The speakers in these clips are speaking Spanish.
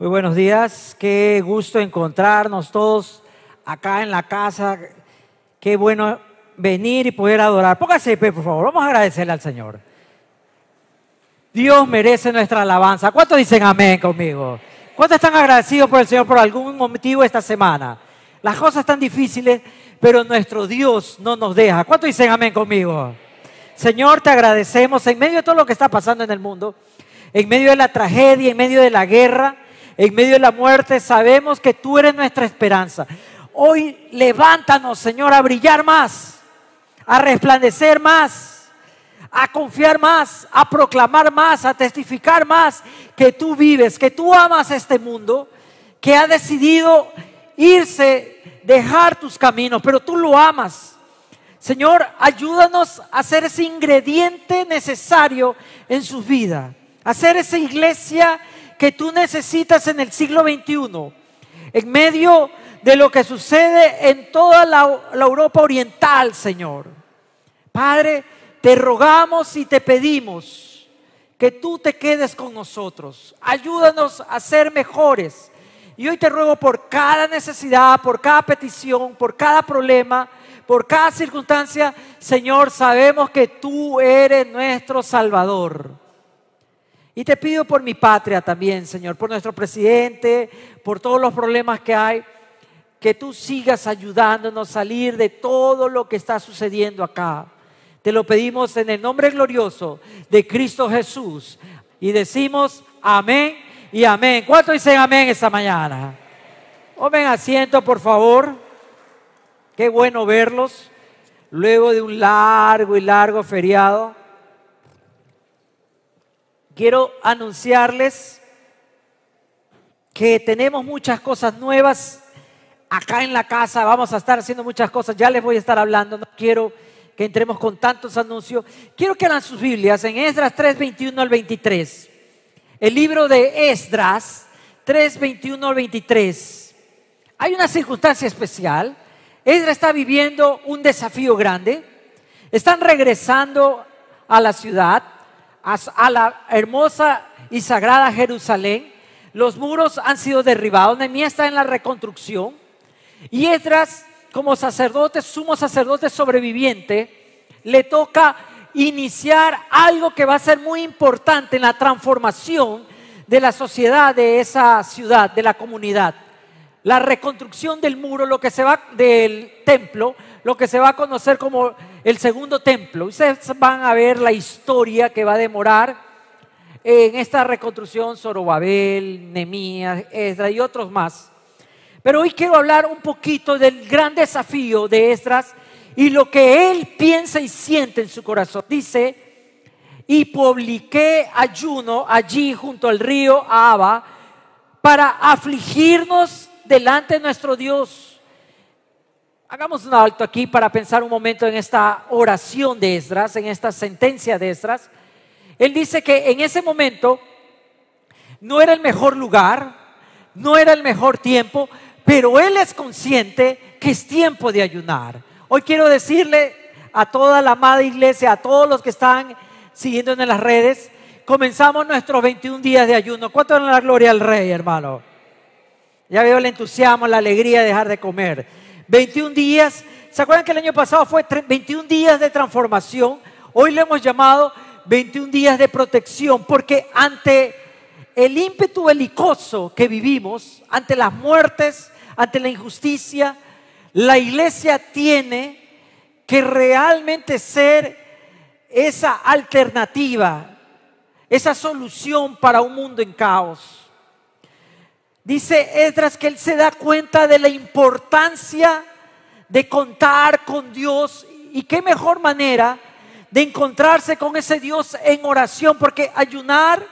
Muy buenos días, qué gusto encontrarnos todos acá en la casa. Qué bueno venir y poder adorar. Póngase de por favor. Vamos a agradecerle al Señor. Dios merece nuestra alabanza. ¿Cuántos dicen amén conmigo? ¿Cuántos están agradecidos por el Señor por algún motivo esta semana? Las cosas están difíciles, pero nuestro Dios no nos deja. ¿Cuántos dicen amén conmigo? Señor, te agradecemos en medio de todo lo que está pasando en el mundo, en medio de la tragedia, en medio de la guerra, en medio de la muerte, sabemos que tú eres nuestra esperanza. Hoy levántanos, Señor, a brillar más, a resplandecer más, a confiar más, a proclamar más, a testificar más que tú vives, que tú amas este mundo, que ha decidido irse, dejar tus caminos, pero tú lo amas. Señor, ayúdanos a ser ese ingrediente necesario en sus vidas, a ser esa iglesia que tú necesitas en el siglo XXI, en medio de lo que sucede en toda la, Europa Oriental, Señor. Padre, te rogamos y te pedimos que tú te quedes con nosotros. Ayúdanos a ser mejores. Y hoy te ruego por cada necesidad, por cada petición, por cada problema, por cada circunstancia, Señor, sabemos que tú eres nuestro Salvador. Y te pido por mi patria también, Señor, por nuestro presidente, por todos los problemas que hay, que tú sigas ayudándonos a salir de todo lo que está sucediendo acá. Te lo pedimos en el nombre glorioso de Cristo Jesús. Y decimos amén y amén. ¿Cuántos dicen amén esta mañana? Tomen asiento, por favor. Qué bueno verlos luego de un largo y largo feriado quiero anunciarles que tenemos muchas cosas nuevas acá en la casa. Vamos a estar haciendo muchas cosas. Ya les voy a estar hablando. No quiero que entremos con tantos anuncios. Quiero que hagan sus Biblias en Esdras 3, 21 al 23. El libro de Esdras 3, 21 al 23. Hay una circunstancia especial. Esdras está viviendo un desafío grande. Están regresando a la ciudad a la hermosa y sagrada Jerusalén. Los muros han sido derribados. Nehemías está en la reconstrucción. Y Esdras, como sacerdote, sumo sacerdote sobreviviente, le toca iniciar algo que va a ser muy importante en la transformación de la sociedad de esa ciudad, de la comunidad. La reconstrucción del muro, lo que se va del templo, lo que se va a conocer como el segundo templo. Ustedes van a ver la historia que va a demorar en esta reconstrucción Zorobabel, Nemías, Esdras y otros más. Pero hoy quiero hablar un poquito del gran desafío de Esdras y lo que él piensa y siente en su corazón. Dice, y publiqué ayuno allí junto al río Aba para afligirnos delante de nuestro Dios Hagamos un alto aquí para pensar un momento en esta oración de Esdras, en esta sentencia de Esdras. Él dice que en ese momento no era el mejor lugar, no era el mejor tiempo, pero él es consciente que es tiempo de ayunar. Hoy quiero decirle a toda la amada iglesia, a todos los que están siguiendo en las redes, comenzamos nuestros 21 días de ayuno. ¿Cuánto es la gloria al Rey, hermano? Ya veo el entusiasmo, la alegría de dejar de comer. 21 días. ¿Se acuerdan que el año pasado fue 21 días de transformación? Hoy le hemos llamado 21 días de protección porque ante el ímpetu belicoso que vivimos, ante las muertes, ante la injusticia, la iglesia tiene que realmente ser esa alternativa, esa solución para un mundo en caos. Dice Esdras que él se da cuenta de la importancia de contar con Dios y qué mejor manera de encontrarse con ese Dios en oración, porque ayunar,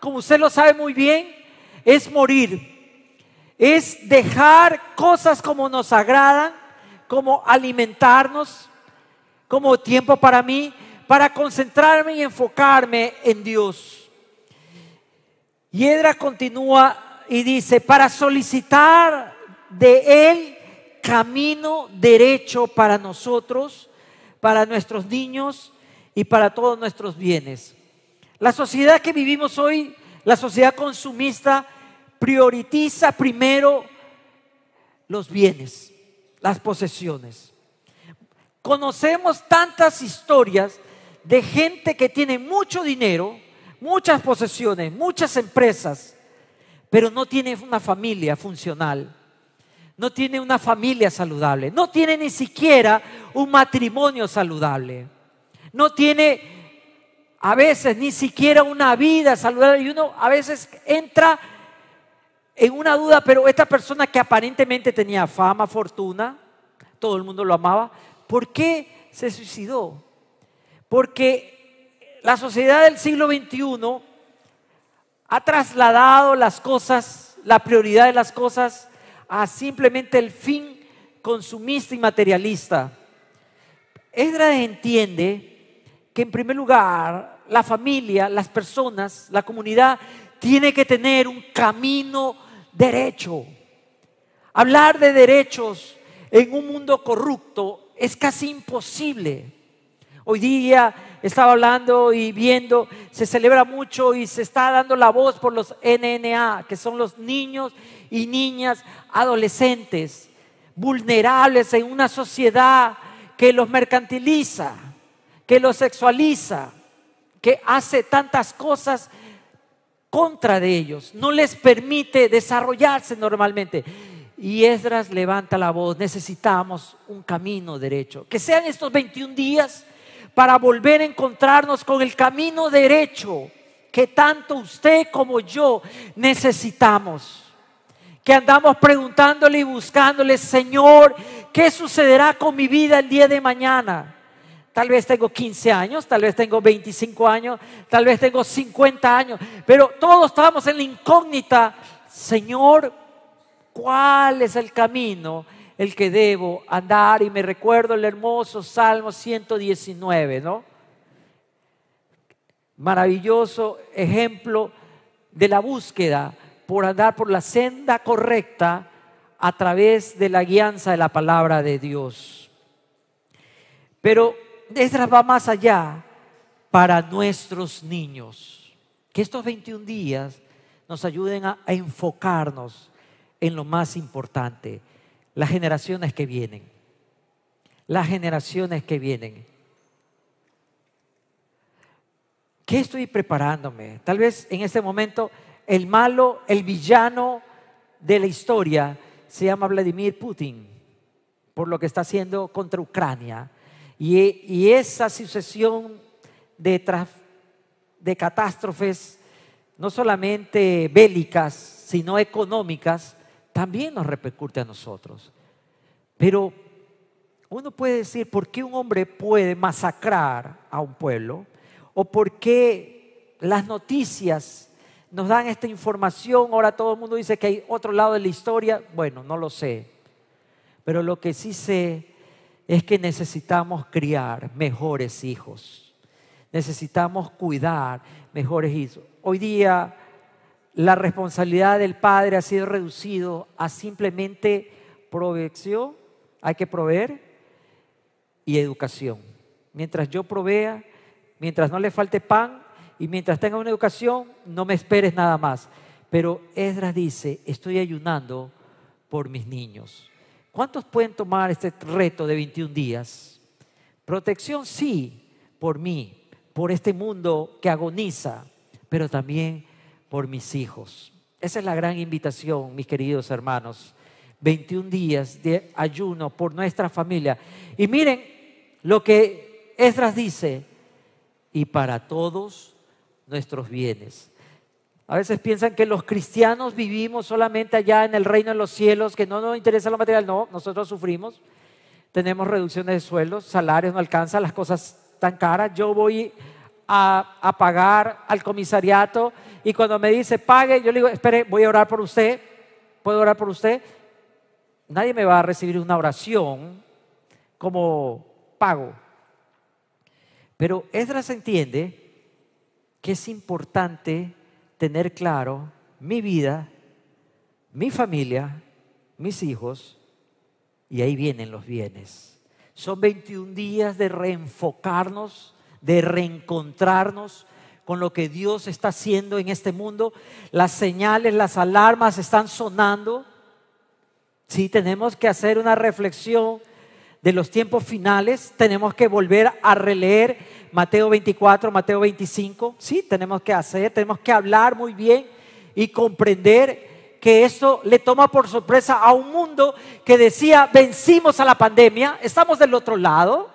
como usted lo sabe muy bien, es morir, es dejar cosas como nos agradan, como alimentarnos, como tiempo para mí, para concentrarme y enfocarme en Dios. Y Edra continúa y dice, para solicitar de Él camino derecho para nosotros, para nuestros niños y para todos nuestros bienes. La sociedad que vivimos hoy, la sociedad consumista, prioritiza primero los bienes, las posesiones. Conocemos tantas historias de gente que tiene mucho dinero, muchas posesiones, muchas empresas, pero no tiene una familia funcional, no tiene una familia saludable, no tiene ni siquiera un matrimonio saludable, no tiene a veces ni siquiera una vida saludable y uno a veces entra en una duda, pero esta persona que aparentemente tenía fama, fortuna, todo el mundo lo amaba, ¿por qué se suicidó? Porque la sociedad del siglo XXI ha trasladado las cosas, la prioridad de las cosas, a simplemente el fin consumista y materialista. Esdras entiende que en primer lugar la familia, las personas, la comunidad tiene que tener un camino derecho. Hablar de derechos en un mundo corrupto es casi imposible. Hoy día estaba hablando y viendo, se celebra mucho y se está dando la voz por los NNA, que son los niños y niñas adolescentes, vulnerables en una sociedad que los mercantiliza, que los sexualiza, que hace tantas cosas contra de ellos, no les permite desarrollarse normalmente. Y Esdras levanta la voz, necesitamos un camino derecho. Que sean estos 21 días para volver a encontrarnos con el camino derecho que tanto usted como yo necesitamos. Que andamos preguntándole y buscándole, Señor, ¿qué sucederá con mi vida el día de mañana? Tal vez tengo 15 años, tal vez tengo 25 años, tal vez tengo 50 años, pero todos estamos en la incógnita, Señor, ¿cuál es el camino el que debo andar? Y me recuerdo el hermoso Salmo 119, ¿no? Maravilloso ejemplo de la búsqueda por andar por la senda correcta a través de la guianza de la palabra de Dios. Pero Esdras va más allá para nuestros niños. Que estos 21 días nos ayuden a, enfocarnos en lo más importante, las generaciones que vienen. Las generaciones que vienen. ¿Qué estoy preparándome? Tal vez en este momento el malo, el villano de la historia se llama Vladimir Putin por lo que está haciendo contra Ucrania. Y, esa sucesión de catástrofes, no solamente bélicas, sino económicas, también nos repercute a nosotros. Pero uno puede decir, ¿por qué un hombre puede masacrar a un pueblo? ¿O por qué las noticias nos dan esta información? Ahora todo el mundo dice que hay otro lado de la historia. Bueno, no lo sé. Pero lo que sí sé es que necesitamos criar mejores hijos. Necesitamos cuidar mejores hijos. Hoy día la responsabilidad del padre ha sido reducido a simplemente provección, hay que proveer y educación. Mientras yo provea, mientras no le falte pan y mientras tenga una educación, no me esperes nada más. Pero Esdras dice, estoy ayunando por mis niños. ¿Cuántos pueden tomar este reto de 21 días? Protección sí, por mí, por este mundo que agoniza, pero también por mis hijos. Esa es la gran invitación, mis queridos hermanos. 21 días de ayuno por nuestra familia. Y miren lo que Esdras dice, y para todos nuestros bienes. A veces piensan que los cristianos vivimos solamente allá en el reino de los cielos, que no nos interesa lo material. No, nosotros sufrimos. Tenemos reducciones de sueldos, salarios no alcanzan, las cosas tan caras. Yo voy a, pagar al comisariato y cuando me dice pague, yo le digo, espere, voy a orar por usted. ¿Puedo orar por usted? Nadie me va a recibir una oración como pago. Pero Esdras entiende que es importante tener claro mi vida, mi familia, mis hijos, y ahí vienen los bienes. Son 21 días de reenfocarnos, de reencontrarnos con lo que Dios está haciendo en este mundo. Las señales, las alarmas están sonando. Sí, tenemos que hacer una reflexión de los tiempos finales. Tenemos que volver a releer Mateo 24, Mateo 25. Sí, tenemos que hacer, tenemos que hablar muy bien y comprender que esto le toma por sorpresa a un mundo que decía, vencimos a la pandemia, estamos del otro lado.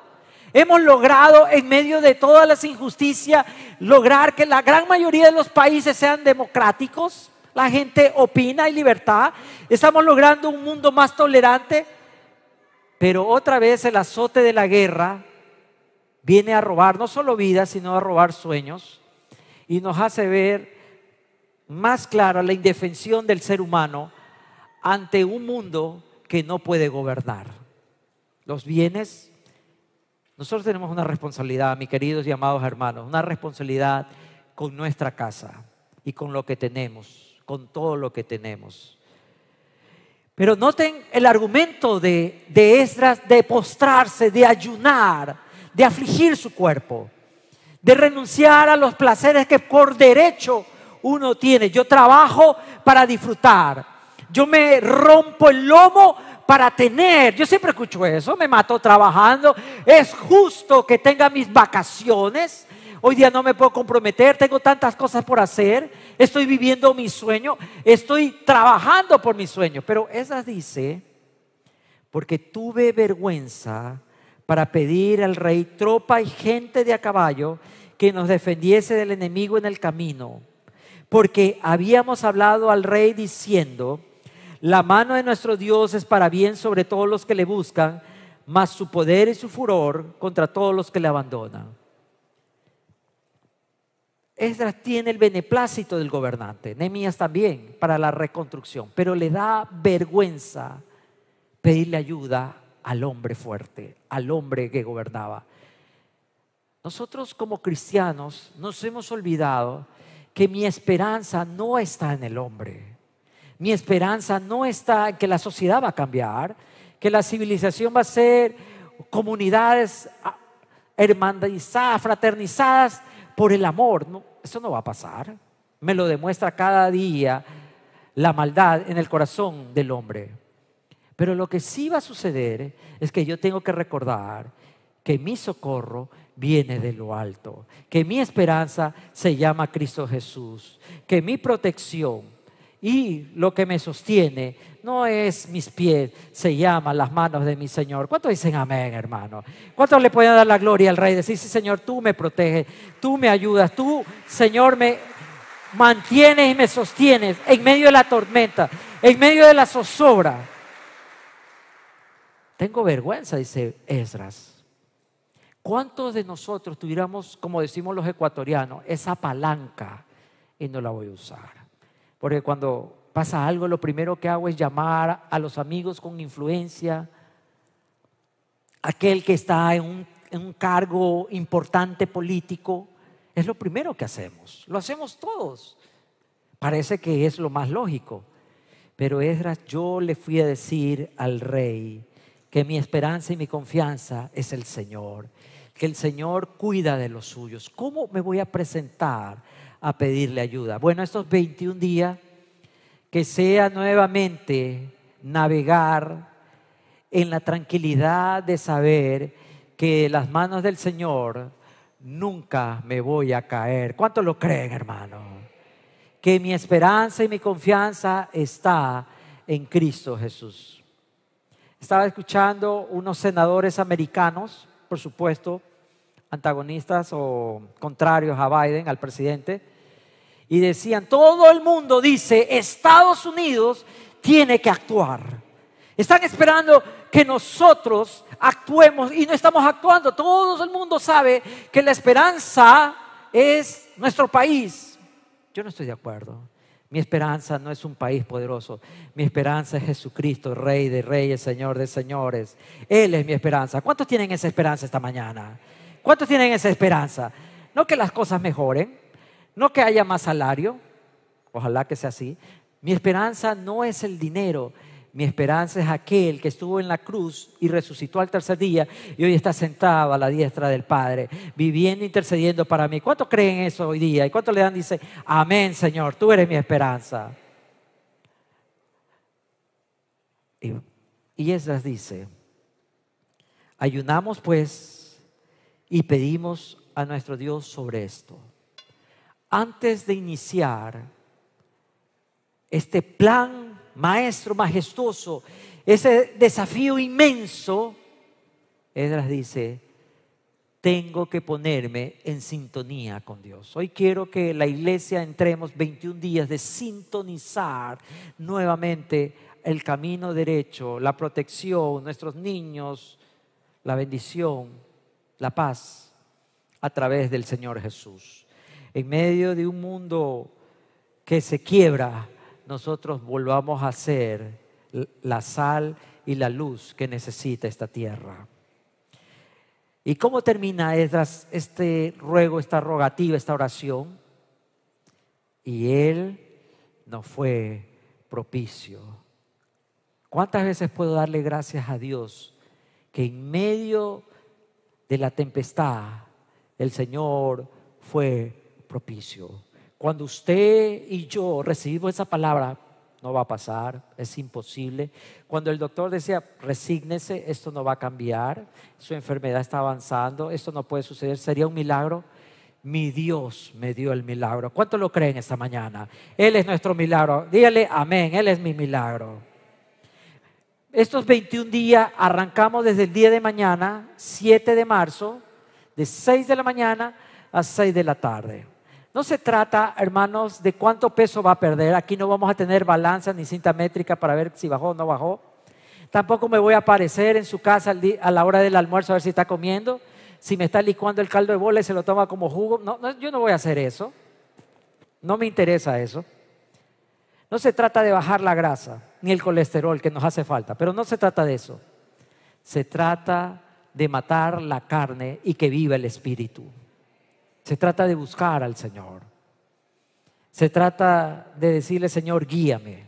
Hemos logrado, en medio de todas las injusticias, lograr que la gran mayoría de los países sean democráticos. La gente opina y libertad. Estamos logrando un mundo más tolerante. Pero otra vez el azote de la guerra viene a robar no solo vidas, sino a robar sueños. Y nos hace ver más clara la indefensión del ser humano ante un mundo que no puede gobernar. Los bienes nosotros tenemos una responsabilidad, mis queridos y amados hermanos, una responsabilidad con nuestra casa y con lo que tenemos, con todo lo que tenemos. Pero noten el argumento de, de Esdras de postrarse, de ayunar, de afligir su cuerpo, de renunciar a los placeres que por derecho uno tiene. Yo trabajo para disfrutar. Yo me rompo el lomo para tener. Yo siempre escucho eso, me mato trabajando. Es justo que tenga mis vacaciones. Hoy día no me puedo comprometer, tengo tantas cosas por hacer. Estoy viviendo mi sueño, estoy trabajando por mi sueño. Pero esa dice, porque tuve vergüenza para pedir al rey tropa y gente de a caballo que nos defendiese del enemigo en el camino. Porque habíamos hablado al rey diciendo, la mano de nuestro Dios es para bien sobre todos los que le buscan, mas su poder y su furor contra todos los que le abandonan. Esdras tiene el beneplácito del gobernante, Nehemías también, para la reconstrucción, pero le da vergüenza pedirle ayuda al hombre fuerte, al hombre que gobernaba. Nosotros como cristianos nos hemos olvidado que mi esperanza no está en el hombre. Mi esperanza no está en que la sociedad va a cambiar, que la civilización va a ser comunidades ah, hermanizadas, fraternizadas por el amor. eso no va a pasar. Me lo demuestra cada día la maldad en el corazón del hombre. Pero lo que sí va a suceder es que yo tengo que recordar que mi socorro viene de lo alto, que mi esperanza se llama Cristo Jesús, que mi protección y lo que me sostiene no es mis pies, se llama las manos de mi Señor. ¿Cuántos dicen amén, hermano? ¿Cuántos le pueden dar la gloria al Rey? Decir, sí, Señor, tú me proteges, tú me ayudas, tú, Señor, me mantienes y me sostienes en medio de la tormenta, en medio de la zozobra. Tengo vergüenza, dice Esdras. ¿Cuántos de nosotros tuviéramos, como decimos los ecuatorianos, esa palanca y no la voy a usar? Porque cuando pasa algo, lo primero que hago es llamar a los amigos con influencia, aquel que está en un, en un cargo importante político, es lo primero que hacemos. Lo hacemos todos. Parece que es lo más lógico. Pero Esdras, yo le fui a decir al rey que mi esperanza y mi confianza es el Señor, que el Señor cuida de los suyos. ¿Cómo me voy a presentar a pedirle ayuda. Bueno, estos 21 días, que sea nuevamente navegar en la tranquilidad de saber que las manos del Señor nunca me voy a caer. ¿Cuántos lo creen, hermano? Que mi esperanza y mi confianza está en Cristo Jesús. Estaba escuchando unos senadores americanos, por supuesto, antagonistas o contrarios a Biden, al presidente, y decían, todo el mundo dice, Estados Unidos tiene que actuar. Están esperando que nosotros actuemos y no estamos actuando. Todo el mundo sabe que la esperanza es nuestro país. Yo no estoy de acuerdo. Mi esperanza no es un país poderoso. Mi esperanza es Jesucristo, Rey de Reyes, Señor de Señores. Él es mi esperanza. ¿Cuántos tienen esa esperanza esta mañana? ¿Cuántos tienen esa esperanza? No que las cosas mejoren, no que haya más salario, ojalá que sea así. Mi esperanza no es el dinero, Mi esperanza es aquel que estuvo en la cruz y resucitó al tercer día y hoy está sentado a la diestra del Padre, viviendo, intercediendo para mí. ¿Cuántos creen eso hoy día? ¿Y cuántos le dan? Dice, amén Señor, tú eres mi esperanza. Y, y Esdras dice, ayunamos pues y pedimos a nuestro Dios sobre esto. Antes de iniciar este plan maestro majestuoso, ese desafío inmenso, Edras dice, tengo que ponerme en sintonía con Dios. Hoy quiero que la iglesia entremos 21 días de sintonizar nuevamente el camino derecho, la protección, nuestros niños, la bendición, la paz a través del Señor Jesús. En medio de un mundo que se quiebra, nosotros volvamos a ser la sal y la luz que necesita esta tierra. ¿Y cómo termina este ruego, esta rogativa, esta oración? Y Él no fue propicio. ¿Cuántas veces puedo darle gracias a Dios que en medio de la tempestad el Señor fue propicio? Cuando usted y yo recibimos esa palabra, no va a pasar, es imposible. Cuando el doctor decía, resígnese, esto no va a cambiar, su enfermedad está avanzando, esto no puede suceder, sería un milagro. Mi Dios me dio el milagro. ¿Cuánto lo creen esta mañana? Él es nuestro milagro. Dígale amén, Él es mi milagro. Estos 21 días arrancamos desde el día de mañana, 7 de marzo, de 6 de la mañana a 6 de la tarde. No se trata, hermanos, de cuánto peso va a perder. Aquí no vamos a tener balanza ni cinta métrica para ver si bajó o no bajó. Tampoco me voy a aparecer en su casa a la hora del almuerzo a ver si está comiendo. Si me está licuando el caldo de bola y se lo toma como jugo. No, yo no voy a hacer eso. No me interesa eso. No se trata de bajar la grasa ni el colesterol que nos hace falta, pero no se trata de eso. Se trata de matar la carne y que viva el espíritu. Se trata de buscar al Señor. Se trata de decirle, Señor, guíame.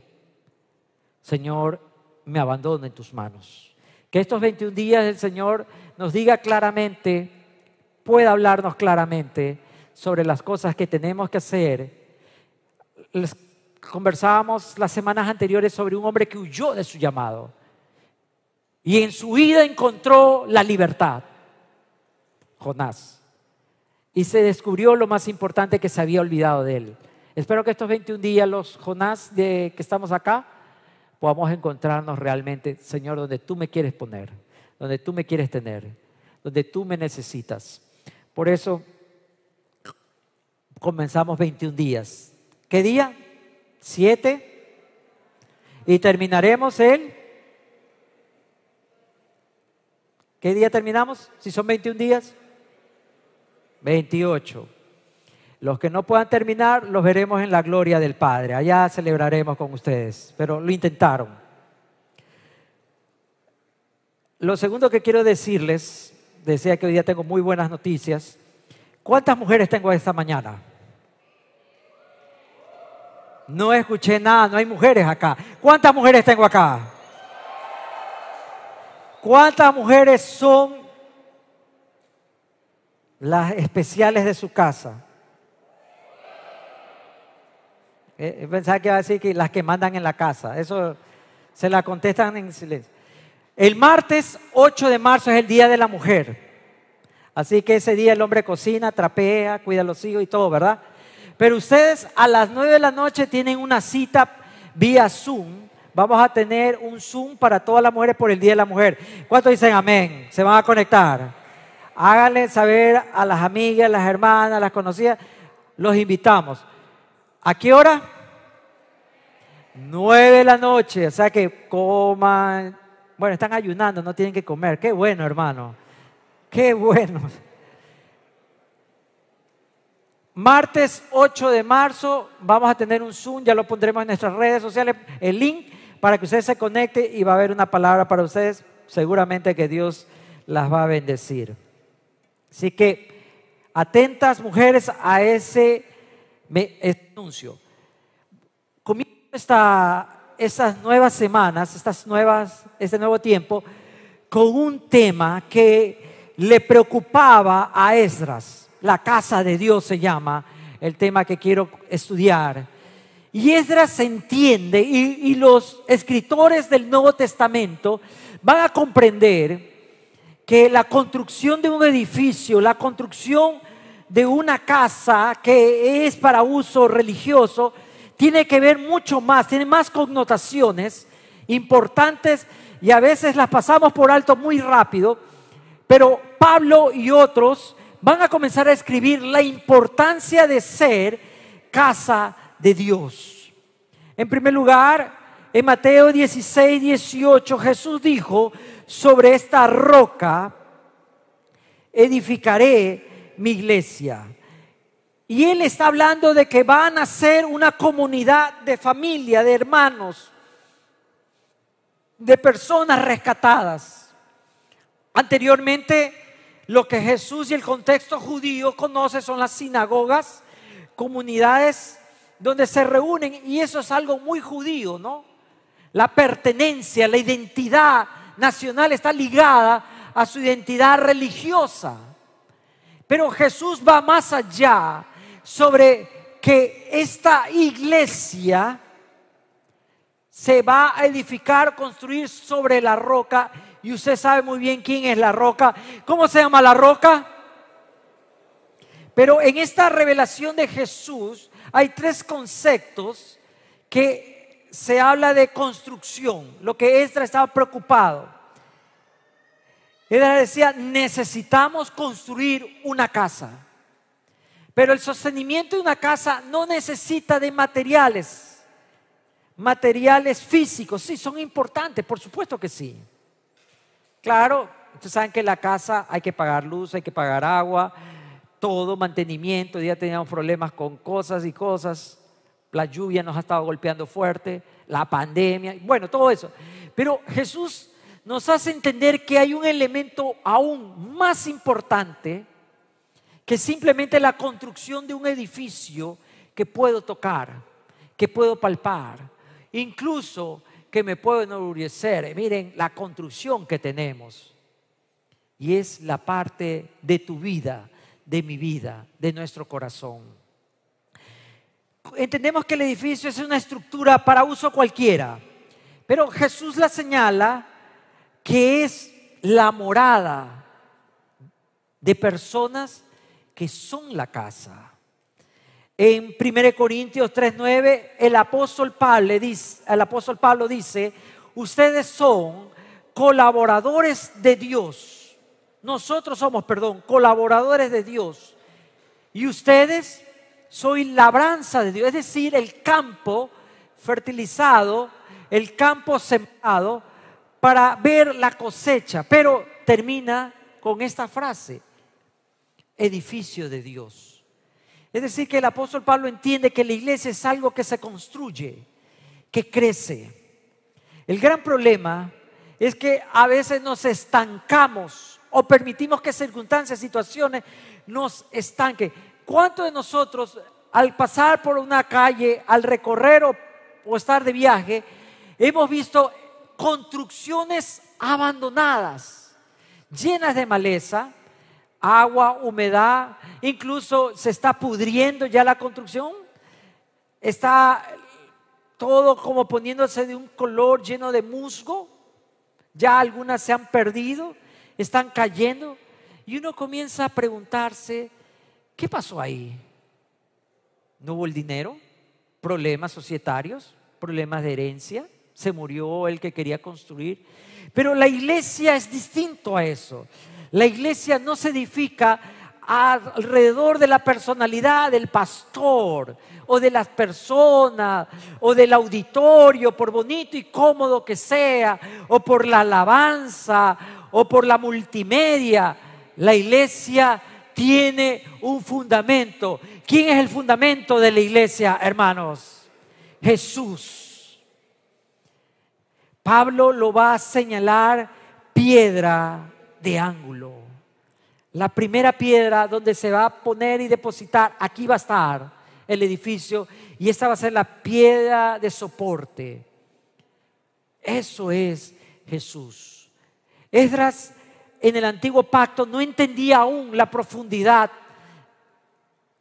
Señor, me abandono en tus manos. Que estos 21 días el Señor nos diga claramente, pueda hablarnos claramente sobre las cosas que tenemos que hacer. Conversábamos las semanas anteriores sobre un hombre que huyó de su llamado y en su vida encontró la libertad. Jonás y se descubrió lo más importante que se había olvidado de él. Espero que estos 21 días, los Jonás de que estamos acá, podamos encontrarnos realmente, Señor, donde tú me quieres poner, donde tú me quieres tener, donde tú me necesitas. Por eso comenzamos 21 días. ¿Qué día? ¿Siete? Y terminaremos el... ¿Qué día terminamos? Si son 21 días. 28. Los que no puedan terminar los veremos en la gloria del Padre. Allá celebraremos con ustedes, pero lo intentaron. Lo segundo que quiero decirles, decía que hoy día tengo muy buenas noticias. ¿Cuántas mujeres tengo esta mañana? No escuché nada, no hay mujeres acá. ¿Cuántas mujeres tengo acá? ¿Cuántas mujeres son las especiales de su casa. Eh, pensaba que iba a decir que las que mandan en la casa. Eso se la contestan en silencio. El martes 8 de marzo es el Día de la Mujer. Así que ese día el hombre cocina, trapea, cuida a los hijos y todo, ¿verdad? Pero ustedes a las 9 de la noche tienen una cita vía Zoom. Vamos a tener un Zoom para todas las mujeres por el Día de la Mujer. ¿Cuántos dicen amén? ¿Se van a conectar? Háganle saber a las amigas, las hermanas, las conocidas. Los invitamos. ¿A qué hora? Nueve de la noche. O sea que coman. Bueno, están ayunando, no tienen que comer. Qué bueno, hermano. Qué bueno. Martes 8 de marzo vamos a tener un Zoom, ya lo pondremos en nuestras redes sociales, el link para que ustedes se conecten y va a haber una palabra para ustedes. Seguramente que Dios las va a bendecir. Así que atentas mujeres a ese anuncio. Comienzo esta, nuevas semanas, estas nuevas, este nuevo tiempo, con un tema que le preocupaba a Esdras. La casa de Dios se llama el tema que quiero estudiar. Y Esdras se entiende y, y los escritores del Nuevo Testamento van a comprender que la construcción de un edificio, la construcción de una casa que es para uso religioso, tiene que ver mucho más, tiene más connotaciones importantes y a veces las pasamos por alto muy rápido, pero Pablo y otros van a comenzar a escribir la importancia de ser casa de Dios. En primer lugar, en Mateo 16, 18, Jesús dijo, sobre esta roca edificaré mi iglesia. Y él está hablando de que van a ser una comunidad de familia, de hermanos, de personas rescatadas. Anteriormente, lo que Jesús y el contexto judío conoce son las sinagogas, comunidades donde se reúnen, y eso es algo muy judío, ¿no? La pertenencia, la identidad nacional está ligada a su identidad religiosa. Pero Jesús va más allá sobre que esta iglesia se va a edificar, construir sobre la roca. Y usted sabe muy bien quién es la roca. ¿Cómo se llama la roca? Pero en esta revelación de Jesús hay tres conceptos que se habla de construcción, lo que Esdras estaba preocupado. Esdras decía, necesitamos construir una casa. Pero el sostenimiento de una casa no necesita de materiales, materiales físicos. Sí, son importantes, por supuesto que sí. Claro, ustedes saben que la casa hay que pagar luz, hay que pagar agua, todo mantenimiento. Ya teníamos problemas con cosas y cosas la lluvia nos ha estado golpeando fuerte, la pandemia, bueno, todo eso. Pero Jesús nos hace entender que hay un elemento aún más importante que simplemente la construcción de un edificio que puedo tocar, que puedo palpar, incluso que me puedo enorgullecer. Miren la construcción que tenemos. Y es la parte de tu vida, de mi vida, de nuestro corazón entendemos que el edificio es una estructura para uso cualquiera, pero Jesús la señala que es la morada de personas que son la casa. En 1 Corintios 3:9 el apóstol Pablo dice, el apóstol Pablo dice, ustedes son colaboradores de Dios. Nosotros somos, perdón, colaboradores de Dios. Y ustedes soy labranza de Dios, es decir, el campo fertilizado, el campo sembrado para ver la cosecha. Pero termina con esta frase, edificio de Dios. Es decir, que el apóstol Pablo entiende que la iglesia es algo que se construye, que crece. El gran problema es que a veces nos estancamos o permitimos que circunstancias, situaciones nos estanquen. ¿Cuántos de nosotros al pasar por una calle, al recorrer o, estar de viaje, hemos visto construcciones abandonadas, llenas de maleza, agua, humedad, incluso se está pudriendo ya la construcción, está todo como poniéndose de un color lleno de musgo, ya algunas se han perdido, están cayendo, y uno comienza a preguntarse, ¿Qué pasó ahí? ¿No hubo el dinero? ¿Problemas societarios? ¿Problemas de herencia? ¿Se murió el que quería construir? Pero la iglesia es distinto a eso. La iglesia no se edifica alrededor de la personalidad del pastor o de las personas o del auditorio, por bonito y cómodo que sea, o por la alabanza o por la multimedia. La iglesia tiene un fundamento. ¿Quién es el fundamento de la iglesia, hermanos? Jesús. Pablo lo va a señalar piedra de ángulo. La primera piedra donde se va a poner y depositar, aquí va a estar el edificio y esta va a ser la piedra de soporte. Eso es Jesús. Esdras en el antiguo pacto no entendía aún la profundidad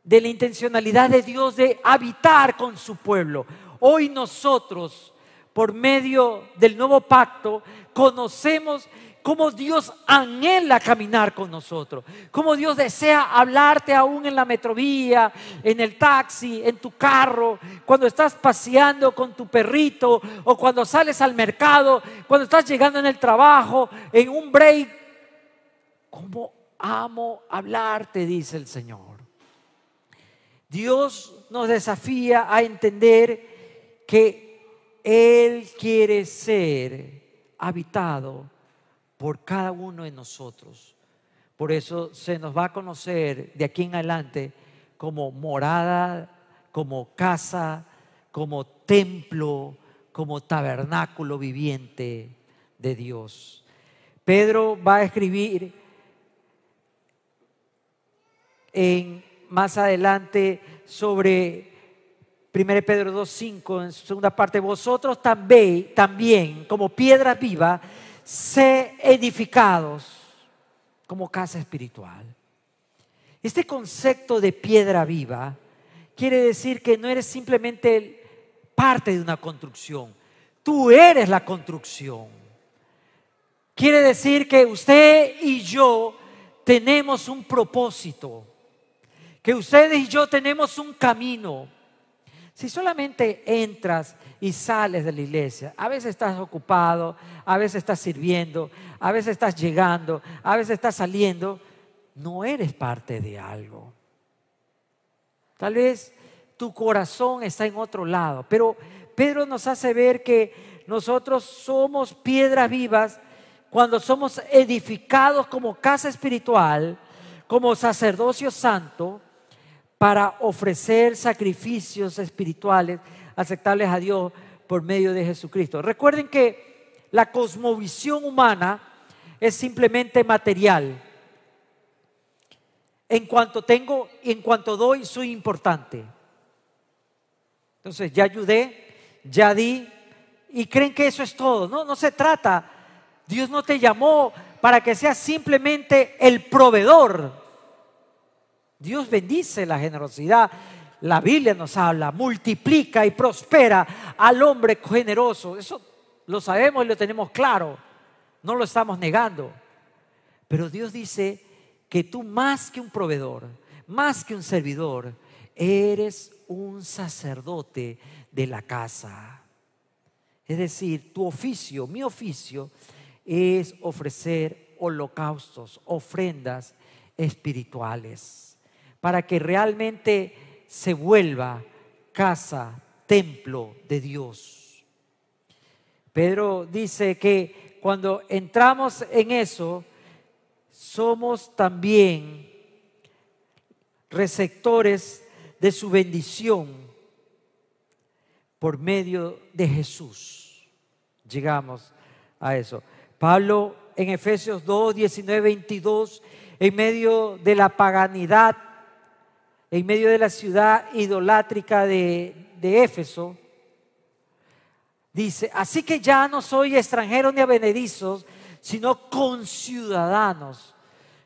de la intencionalidad de Dios de habitar con su pueblo. Hoy nosotros, por medio del nuevo pacto, conocemos cómo Dios anhela caminar con nosotros, cómo Dios desea hablarte aún en la metrovía, en el taxi, en tu carro, cuando estás paseando con tu perrito o cuando sales al mercado, cuando estás llegando en el trabajo, en un break. ¿Cómo amo hablarte? dice el Señor. Dios nos desafía a entender que Él quiere ser habitado por cada uno de nosotros. Por eso se nos va a conocer de aquí en adelante como morada, como casa, como templo, como tabernáculo viviente de Dios. Pedro va a escribir en, más adelante sobre 1 Pedro 2.5, en su segunda parte, vosotros también, también como piedra viva, sé edificados como casa espiritual. Este concepto de piedra viva quiere decir que no eres simplemente parte de una construcción, tú eres la construcción. Quiere decir que usted y yo tenemos un propósito, que ustedes y yo tenemos un camino si solamente entras y sales de la iglesia, a veces estás ocupado, a veces estás sirviendo, a veces estás llegando, a veces estás saliendo, no eres parte de algo. Tal vez tu corazón está en otro lado, pero Pedro nos hace ver que nosotros somos piedras vivas cuando somos edificados como casa espiritual, como sacerdocio santo, para ofrecer sacrificios espirituales aceptables a Dios por medio de Jesucristo. Recuerden que la cosmovisión humana es simplemente material. En cuanto tengo y en cuanto doy, soy importante. Entonces, ya ayudé, ya di, y creen que eso es todo. No, no se trata. Dios no te llamó para que seas simplemente el proveedor Dios bendice la generosidad. La Biblia nos habla, multiplica y prospera al hombre generoso. Eso lo sabemos y lo tenemos claro. No lo estamos negando. Pero Dios dice que tú más que un proveedor, más que un servidor, eres un sacerdote de la casa. Es decir, tu oficio, mi oficio, es ofrecer holocaustos, ofrendas espirituales para que realmente se vuelva casa, templo de Dios. Pedro dice que cuando entramos en eso, somos también receptores de su bendición por medio de Jesús. Llegamos a eso. Pablo en Efesios 2, 19, 22, en medio de la paganidad en medio de la ciudad idolátrica de, Éfeso, dice, así que ya no soy extranjero ni avenedizos, sino conciudadanos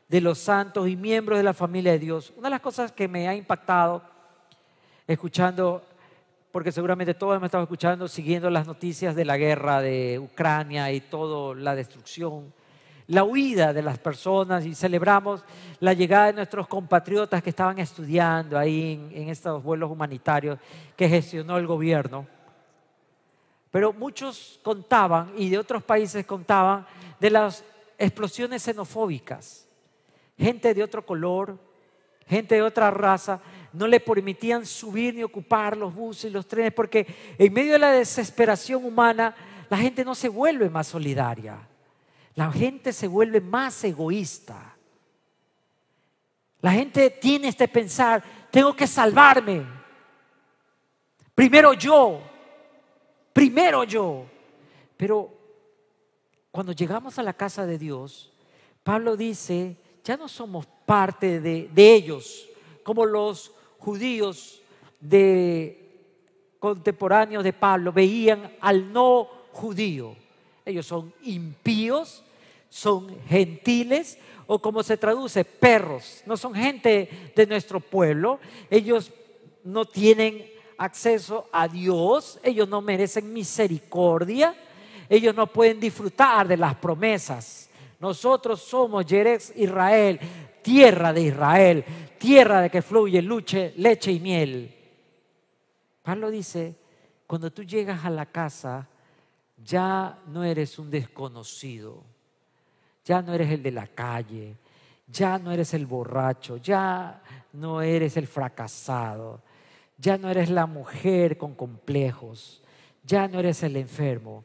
de los santos y miembros de la familia de Dios. Una de las cosas que me ha impactado escuchando, porque seguramente todos hemos estado escuchando, siguiendo las noticias de la guerra de Ucrania y toda la destrucción la huida de las personas y celebramos la llegada de nuestros compatriotas que estaban estudiando ahí en, estos vuelos humanitarios que gestionó el gobierno. Pero muchos contaban, y de otros países contaban, de las explosiones xenofóbicas. Gente de otro color, gente de otra raza, no le permitían subir ni ocupar los buses y los trenes porque en medio de la desesperación humana la gente no se vuelve más solidaria la gente se vuelve más egoísta. La gente tiene este pensar, tengo que salvarme. Primero yo, primero yo. Pero cuando llegamos a la casa de Dios, Pablo dice, ya no somos parte de, de ellos, como los judíos de contemporáneos de Pablo veían al no judío Ellos son impíos, son gentiles o como se traduce, perros. No son gente de nuestro pueblo. Ellos no tienen acceso a Dios. Ellos no merecen misericordia. Ellos no pueden disfrutar de las promesas. Nosotros somos Jerez Israel, tierra de Israel, tierra de que fluye luche, leche y miel. Pablo dice, cuando tú llegas a la casa, ya no eres un desconocido, ya no eres el de la calle, ya no eres el borracho, ya no eres el fracasado, ya no eres la mujer con complejos, ya no eres el enfermo,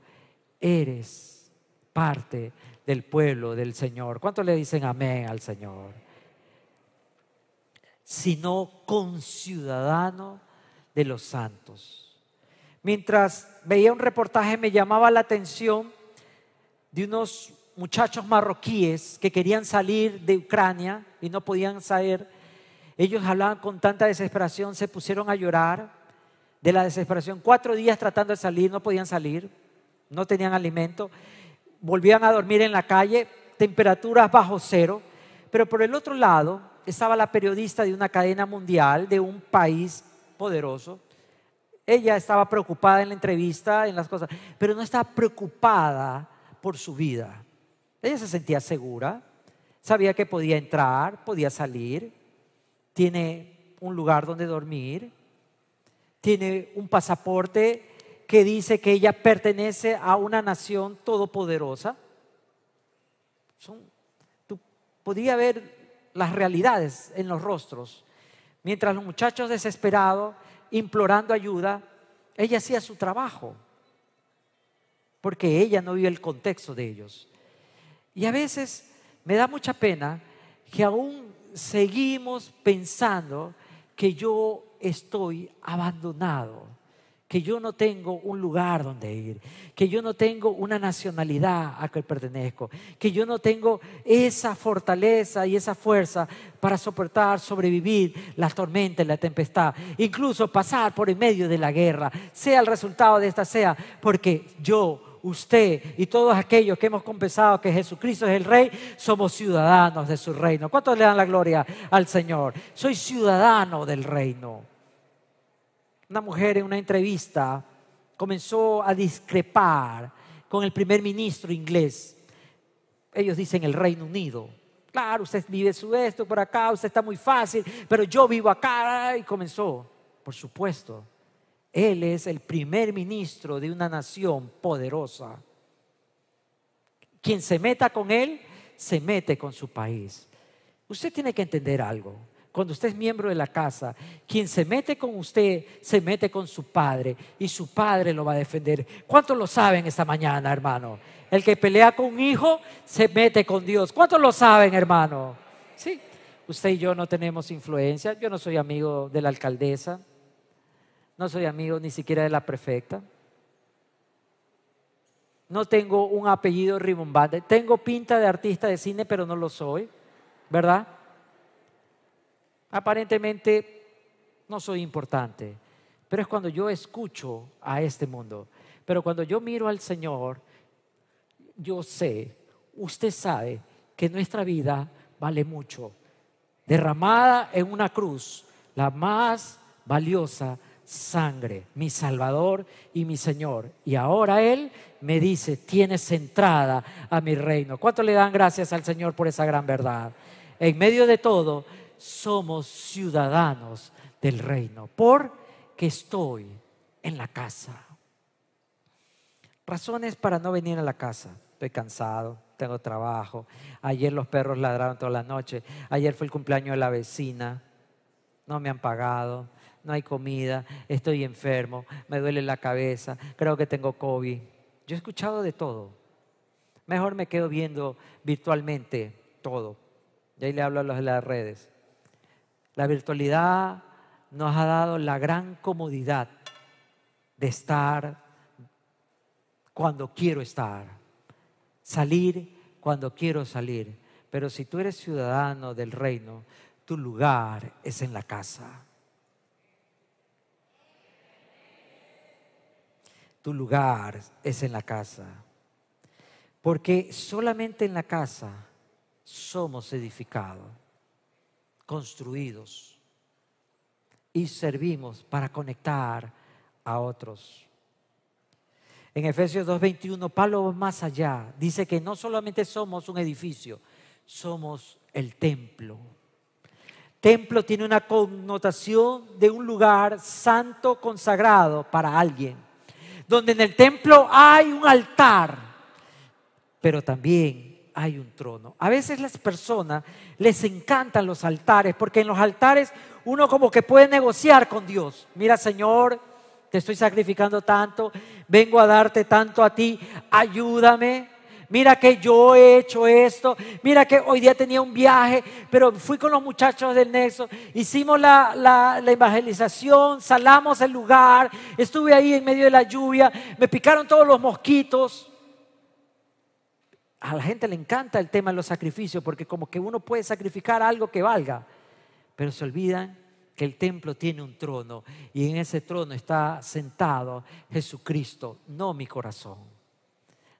eres parte del pueblo del Señor. ¿Cuántos le dicen amén al Señor? Sino conciudadano de los santos. Mientras veía un reportaje me llamaba la atención de unos muchachos marroquíes que querían salir de Ucrania y no podían salir. Ellos hablaban con tanta desesperación, se pusieron a llorar de la desesperación. Cuatro días tratando de salir, no podían salir, no tenían alimento. Volvían a dormir en la calle, temperaturas bajo cero. Pero por el otro lado estaba la periodista de una cadena mundial de un país poderoso. Ella estaba preocupada en la entrevista, en las cosas, pero no estaba preocupada por su vida. Ella se sentía segura, sabía que podía entrar, podía salir, tiene un lugar donde dormir, tiene un pasaporte que dice que ella pertenece a una nación todopoderosa. tú podías ver las realidades en los rostros. Mientras los muchachos desesperados, implorando ayuda, ella hacía su trabajo, porque ella no vio el contexto de ellos. Y a veces me da mucha pena que aún seguimos pensando que yo estoy abandonado, que yo no tengo un lugar donde ir, que yo no tengo una nacionalidad a que pertenezco, que yo no tengo esa fortaleza y esa fuerza para soportar, sobrevivir la tormenta y la tempestad, incluso pasar por en medio de la guerra, sea el resultado de esta sea, porque yo usted y todos aquellos que hemos confesado que Jesucristo es el Rey, somos ciudadanos de su reino. ¿Cuántos le dan la gloria al Señor? Soy ciudadano del reino. Una mujer en una entrevista comenzó a discrepar con el primer ministro inglés. Ellos dicen el Reino Unido. Claro, usted vive su esto por acá, usted está muy fácil, pero yo vivo acá. Y comenzó, por supuesto, él es el primer ministro de una nación poderosa. Quien se meta con él, se mete con su país. Usted tiene que entender algo. Cuando usted es miembro de la casa, quien se mete con usted, se mete con su padre y su padre lo va a defender. ¿Cuántos lo saben esta mañana, hermano? El que pelea con un hijo, se mete con Dios. ¿Cuántos lo saben, hermano? Sí. Usted y yo no tenemos influencia. Yo no soy amigo de la alcaldesa. No soy amigo ni siquiera de la prefecta. No tengo un apellido rimbombante. Tengo pinta de artista de cine, pero no lo soy. ¿Verdad? Aparentemente no soy importante. Pero es cuando yo escucho a este mundo. Pero cuando yo miro al Señor, yo sé, usted sabe que nuestra vida vale mucho. Derramada en una cruz, la más valiosa sangre, mi Salvador y mi Señor. Y ahora Él me dice, tienes entrada a mi reino. ¿Cuánto le dan gracias al Señor por esa gran verdad? En medio de todo, somos ciudadanos del reino, porque estoy en la casa. Razones para no venir a la casa. Estoy cansado, tengo trabajo. Ayer los perros ladraron toda la noche. Ayer fue el cumpleaños de la vecina. No me han pagado no hay comida, estoy enfermo, me duele la cabeza, creo que tengo COVID. Yo he escuchado de todo. Mejor me quedo viendo virtualmente todo. Y ahí le hablo a los de las redes. La virtualidad nos ha dado la gran comodidad de estar cuando quiero estar, salir cuando quiero salir. Pero si tú eres ciudadano del reino, tu lugar es en la casa. Tu lugar es en la casa. Porque solamente en la casa somos edificados, construidos y servimos para conectar a otros. En Efesios 2.21, Pablo más allá. Dice que no solamente somos un edificio, somos el templo. Templo tiene una connotación de un lugar santo consagrado para alguien. Donde en el templo hay un altar, pero también hay un trono. A veces las personas les encantan los altares porque en los altares uno como que puede negociar con Dios. Mira, Señor, te estoy sacrificando tanto, vengo a darte tanto a ti, ayúdame. Mira que yo he hecho esto, mira que hoy día tenía un viaje, pero fui con los muchachos del Nexo, hicimos la, la, evangelización, salamos el lugar, estuve ahí en medio de la lluvia, me picaron todos los mosquitos. A la gente le encanta el tema de los sacrificios porque como que uno puede sacrificar algo que valga, pero se olvidan que el templo tiene un trono y en ese trono está sentado Jesucristo, no mi corazón,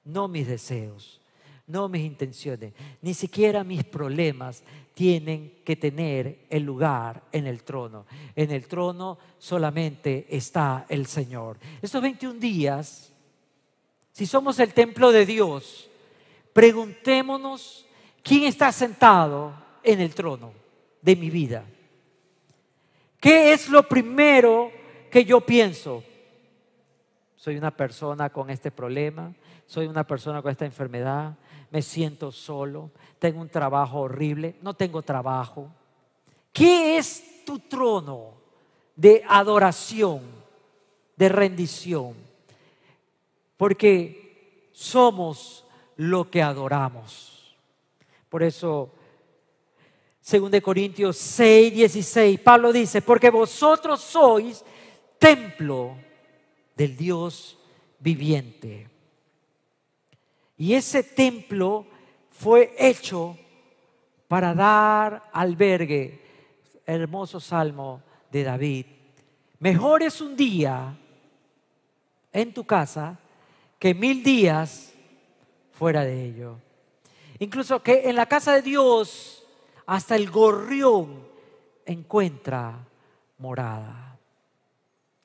no mis deseos, no mis intenciones, ni siquiera mis problemas tienen que tener el lugar en el trono. En el trono solamente está el Señor. Estos 21 días, si somos el templo de Dios, preguntémonos quién está sentado en el trono de mi vida. ¿Qué es lo primero que yo pienso? Soy una persona con este problema, soy una persona con esta enfermedad, me siento solo, tengo un trabajo horrible, no tengo trabajo. ¿Qué es tu trono de adoración, de rendición? Porque somos lo que adoramos. Por eso según de Corintios 6, 16, Pablo dice, porque vosotros sois templo del Dios viviente. Y ese templo fue hecho para dar albergue, hermoso salmo de David. Mejor es un día en tu casa que mil días fuera de ello. Incluso que en la casa de Dios hasta el gorrión encuentra morada.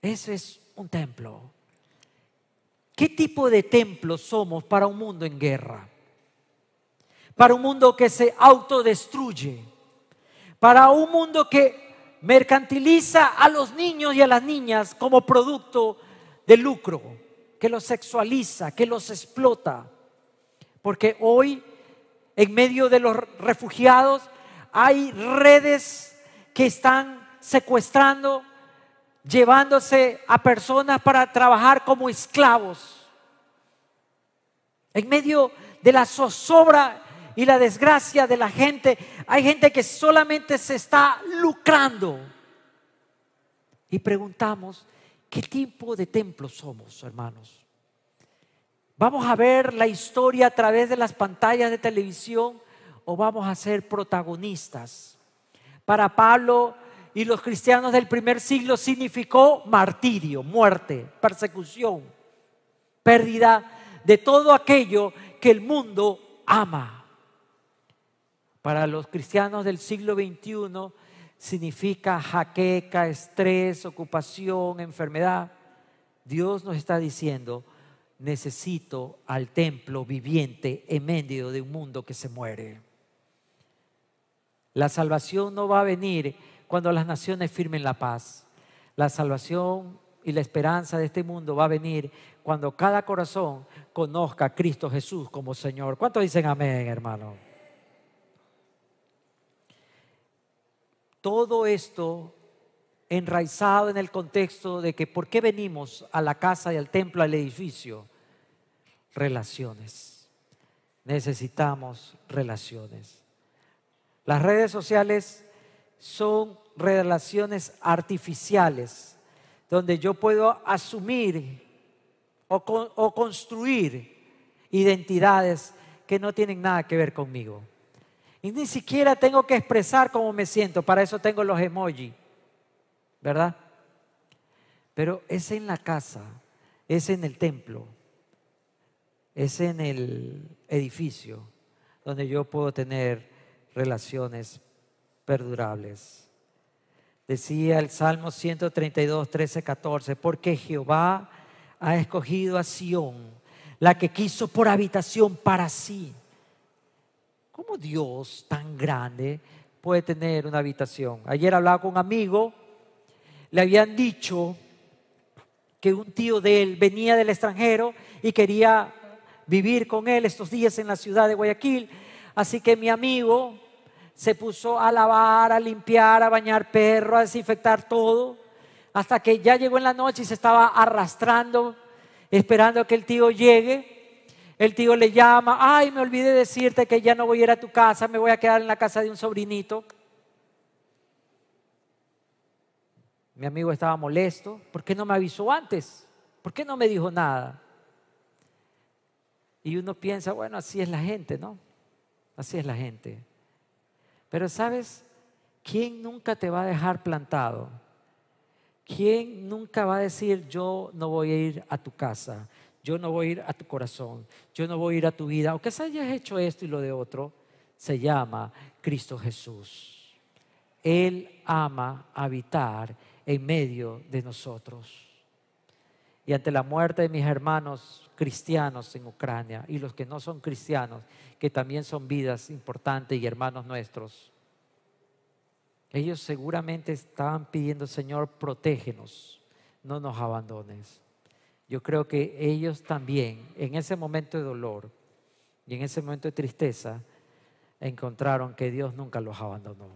Ese es un templo. ¿Qué tipo de templo somos para un mundo en guerra? Para un mundo que se autodestruye. Para un mundo que mercantiliza a los niños y a las niñas como producto de lucro, que los sexualiza, que los explota. Porque hoy, en medio de los refugiados, hay redes que están secuestrando, llevándose a personas para trabajar como esclavos. En medio de la zozobra y la desgracia de la gente, hay gente que solamente se está lucrando. Y preguntamos, ¿qué tipo de templo somos, hermanos? Vamos a ver la historia a través de las pantallas de televisión o vamos a ser protagonistas. Para Pablo y los cristianos del primer siglo significó martirio, muerte, persecución, pérdida de todo aquello que el mundo ama. Para los cristianos del siglo XXI significa jaqueca, estrés, ocupación, enfermedad. Dios nos está diciendo, necesito al templo viviente en de un mundo que se muere. La salvación no va a venir cuando las naciones firmen la paz. La salvación y la esperanza de este mundo va a venir cuando cada corazón conozca a Cristo Jesús como Señor. ¿Cuántos dicen amén, hermano? Todo esto enraizado en el contexto de que por qué venimos a la casa y al templo, al edificio. Relaciones. Necesitamos relaciones. Las redes sociales son relaciones artificiales donde yo puedo asumir o, construir identidades que no tienen nada que ver conmigo. Y ni siquiera tengo que expresar cómo me siento, para eso tengo los emojis, ¿verdad? Pero es en la casa, es en el templo, es en el edificio donde yo puedo tener relaciones perdurables. Decía el Salmo 132, 13, 14, porque Jehová ha escogido a Sión, la que quiso por habitación para sí. ¿Cómo Dios tan grande puede tener una habitación? Ayer hablaba con un amigo, le habían dicho que un tío de él venía del extranjero y quería vivir con él estos días en la ciudad de Guayaquil. Así que mi amigo se puso a lavar, a limpiar, a bañar perro, a desinfectar todo, hasta que ya llegó en la noche y se estaba arrastrando, esperando a que el tío llegue. El tío le llama, ay, me olvidé decirte que ya no voy a ir a tu casa, me voy a quedar en la casa de un sobrinito. Mi amigo estaba molesto. ¿Por qué no me avisó antes? ¿Por qué no me dijo nada? Y uno piensa, bueno, así es la gente, ¿no? Así es la gente. Pero sabes, ¿quién nunca te va a dejar plantado? ¿Quién nunca va a decir, yo no voy a ir a tu casa, yo no voy a ir a tu corazón, yo no voy a ir a tu vida, aunque se hayas hecho esto y lo de otro? Se llama Cristo Jesús. Él ama habitar en medio de nosotros. Y ante la muerte de mis hermanos cristianos en Ucrania y los que no son cristianos, que también son vidas importantes y hermanos nuestros, ellos seguramente estaban pidiendo, Señor, protégenos, no nos abandones. Yo creo que ellos también, en ese momento de dolor y en ese momento de tristeza, encontraron que Dios nunca los abandonó.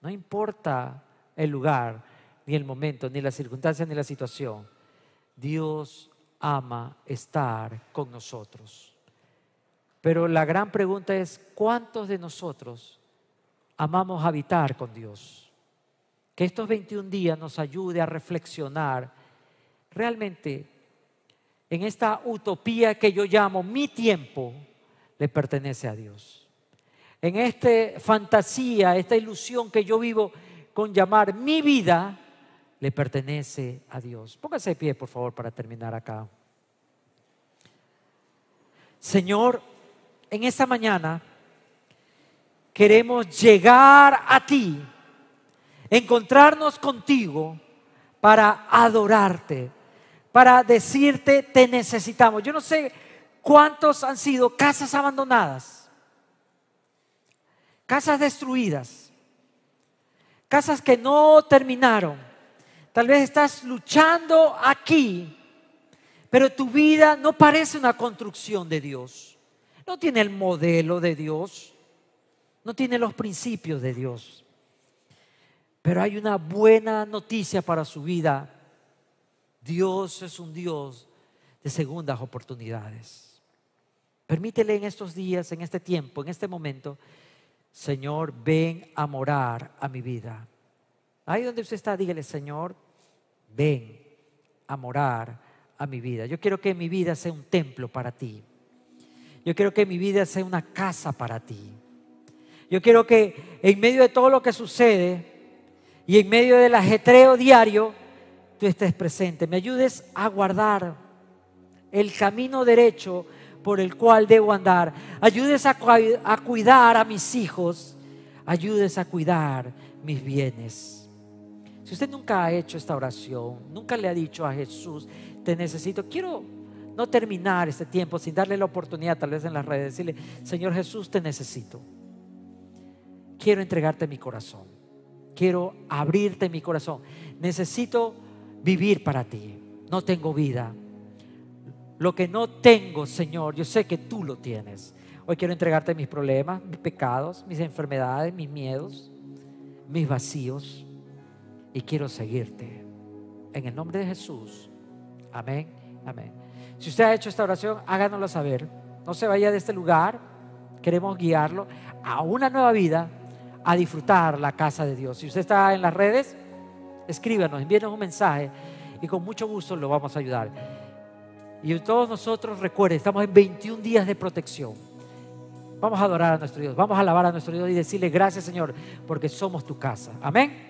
No importa el lugar, ni el momento, ni la circunstancia, ni la situación. Dios ama estar con nosotros. Pero la gran pregunta es, ¿cuántos de nosotros amamos habitar con Dios? Que estos 21 días nos ayude a reflexionar realmente en esta utopía que yo llamo mi tiempo le pertenece a Dios. En esta fantasía, esta ilusión que yo vivo con llamar mi vida le pertenece a Dios. Póngase de pie, por favor, para terminar acá. Señor, en esta mañana queremos llegar a ti, encontrarnos contigo para adorarte, para decirte te necesitamos. Yo no sé cuántos han sido casas abandonadas, casas destruidas casas que no terminaron. Tal vez estás luchando aquí, pero tu vida no parece una construcción de Dios. No tiene el modelo de Dios, no tiene los principios de Dios. Pero hay una buena noticia para su vida. Dios es un Dios de segundas oportunidades. Permítele en estos días, en este tiempo, en este momento, Señor, ven a morar a mi vida. Ahí donde usted está, dígale, Señor, ven a morar a mi vida. Yo quiero que mi vida sea un templo para ti. Yo quiero que mi vida sea una casa para ti. Yo quiero que en medio de todo lo que sucede y en medio del ajetreo diario, tú estés presente. Me ayudes a guardar el camino derecho por el cual debo andar. Ayudes a, cuidar a mis hijos. Ayudes a cuidar mis bienes. Si usted nunca ha hecho esta oración, nunca le ha dicho a Jesús, te necesito, quiero no terminar este tiempo sin darle la oportunidad, tal vez en las redes, decirle, Señor Jesús, te necesito. Quiero entregarte mi corazón. Quiero abrirte mi corazón. Necesito vivir para ti. No tengo vida. Lo que no tengo, Señor, yo sé que tú lo tienes. Hoy quiero entregarte mis problemas, mis pecados, mis enfermedades, mis miedos, mis vacíos. Y quiero seguirte. En el nombre de Jesús. Amén. Amén. Si usted ha hecho esta oración, háganoslo saber. No se vaya de este lugar. Queremos guiarlo a una nueva vida, a disfrutar la casa de Dios. Si usted está en las redes, escríbanos, envíenos un mensaje y con mucho gusto lo vamos a ayudar. Y todos nosotros, recuerden, estamos en 21 días de protección. Vamos a adorar a nuestro Dios, vamos a alabar a nuestro Dios y decirle gracias Señor, porque somos tu casa. Amén.